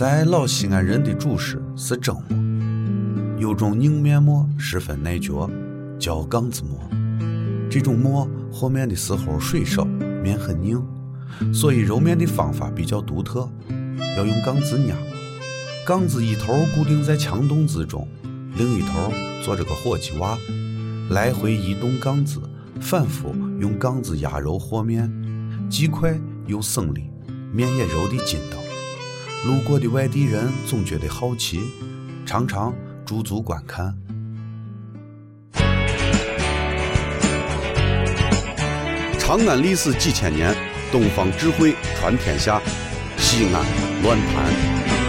在老西安人的主食是蒸馍，有种硬面馍十分耐嚼，叫杠子馍。这种馍和面的时候水少，面很硬，所以揉面的方法比较独特，要用杠子压。杠子一头固定在墙洞之中，另一头做着个火鸡娃，来回移动杠子，反复用杠子压揉和面，既快又省力，面也揉得筋道。路过的外地人总觉得好奇，常常驻足观看。长安历史几千年，东方智慧传天下，西安乱谈。